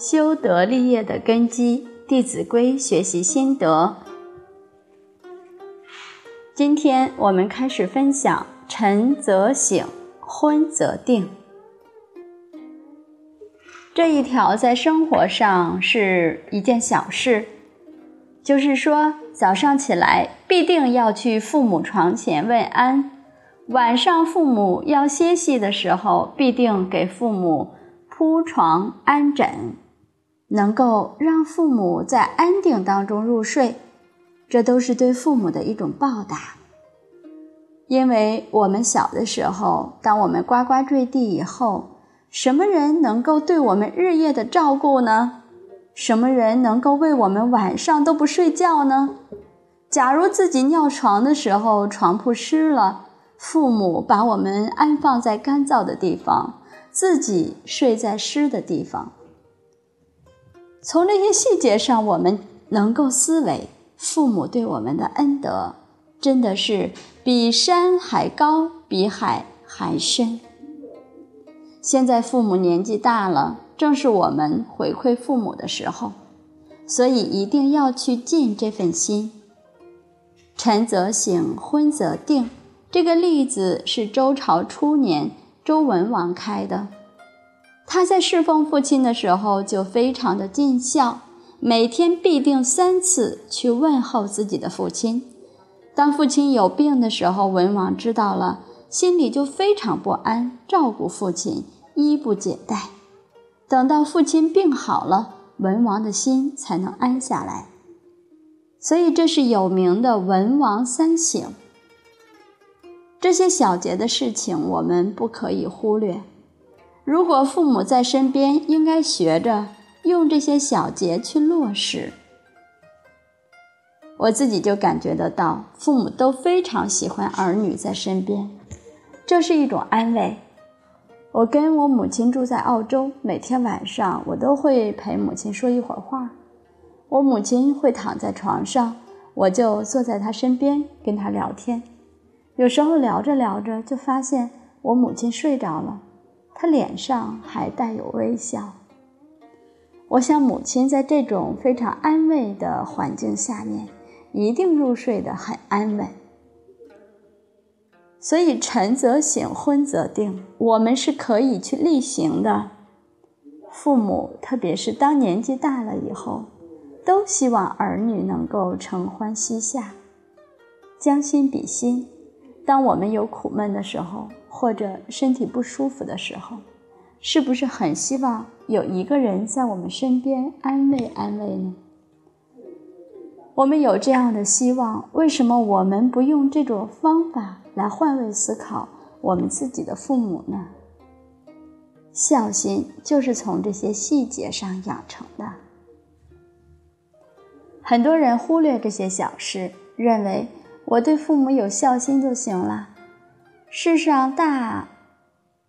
修德立业的根基，《弟子规》学习心得。今天我们开始分享“晨则省，昏则定”这一条，在生活上是一件小事，就是说，早上起来必定要去父母床前问安，晚上父母要歇息的时候，必定给父母铺床安枕。能够让父母在安定当中入睡，这都是对父母的一种报答。因为我们小的时候，当我们呱呱坠地以后，什么人能够对我们日夜的照顾呢？什么人能够为我们晚上都不睡觉呢？假如自己尿床的时候床铺湿了，父母把我们安放在干燥的地方，自己睡在湿的地方。从这些细节上，我们能够思维，父母对我们的恩德，真的是比山还高，比海还深。现在父母年纪大了，正是我们回馈父母的时候，所以一定要去尽这份心。晨则省，昏则定。这个例子是周朝初年周文王开的。他在侍奉父亲的时候就非常的尽孝，每天必定三次去问候自己的父亲。当父亲有病的时候，文王知道了，心里就非常不安，照顾父亲，衣不解带。等到父亲病好了，文王的心才能安下来。所以这是有名的文王三省。这些小节的事情，我们不可以忽略。如果父母在身边，应该学着用这些小节去落实。我自己就感觉得到，父母都非常喜欢儿女在身边，这是一种安慰。我跟我母亲住在澳洲，每天晚上我都会陪母亲说一会儿话。我母亲会躺在床上，我就坐在她身边跟她聊天。有时候聊着聊着，就发现我母亲睡着了。他脸上还带有微笑。我想，母亲在这种非常安慰的环境下面，一定入睡得很安稳。所以，晨则省，昏则定，我们是可以去例行的。父母，特别是当年纪大了以后，都希望儿女能够承欢膝下，将心比心。当我们有苦闷的时候，或者身体不舒服的时候，是不是很希望有一个人在我们身边安慰安慰呢？我们有这样的希望，为什么我们不用这种方法来换位思考我们自己的父母呢？孝心就是从这些细节上养成的。很多人忽略这些小事，认为我对父母有孝心就行了。世上大，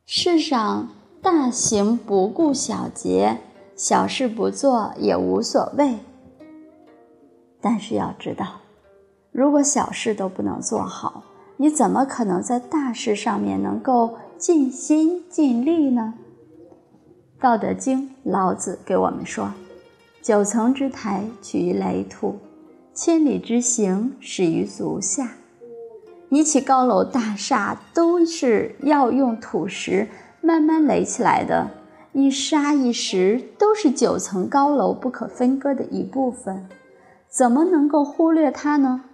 世上大行不顾小节，小事不做也无所谓。但是要知道，如果小事都不能做好，你怎么可能在大事上面能够尽心尽力呢？《道德经》老子给我们说：“九层之台，取于垒土；千里之行，始于足下。”你起高楼大厦都是要用土石慢慢垒起来的，一沙一石都是九层高楼不可分割的一部分，怎么能够忽略它呢？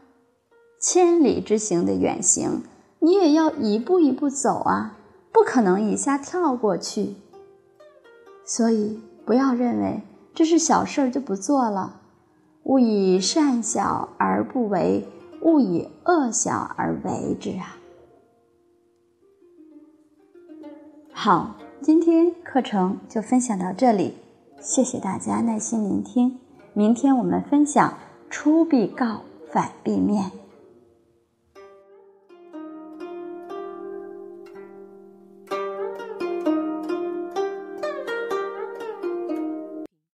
千里之行的远行，你也要一步一步走啊，不可能一下跳过去。所以不要认为这是小事儿就不做了，勿以善小而不为。勿以恶小而为之啊！好，今天课程就分享到这里，谢谢大家耐心聆听。明天我们分享出必告，反必面。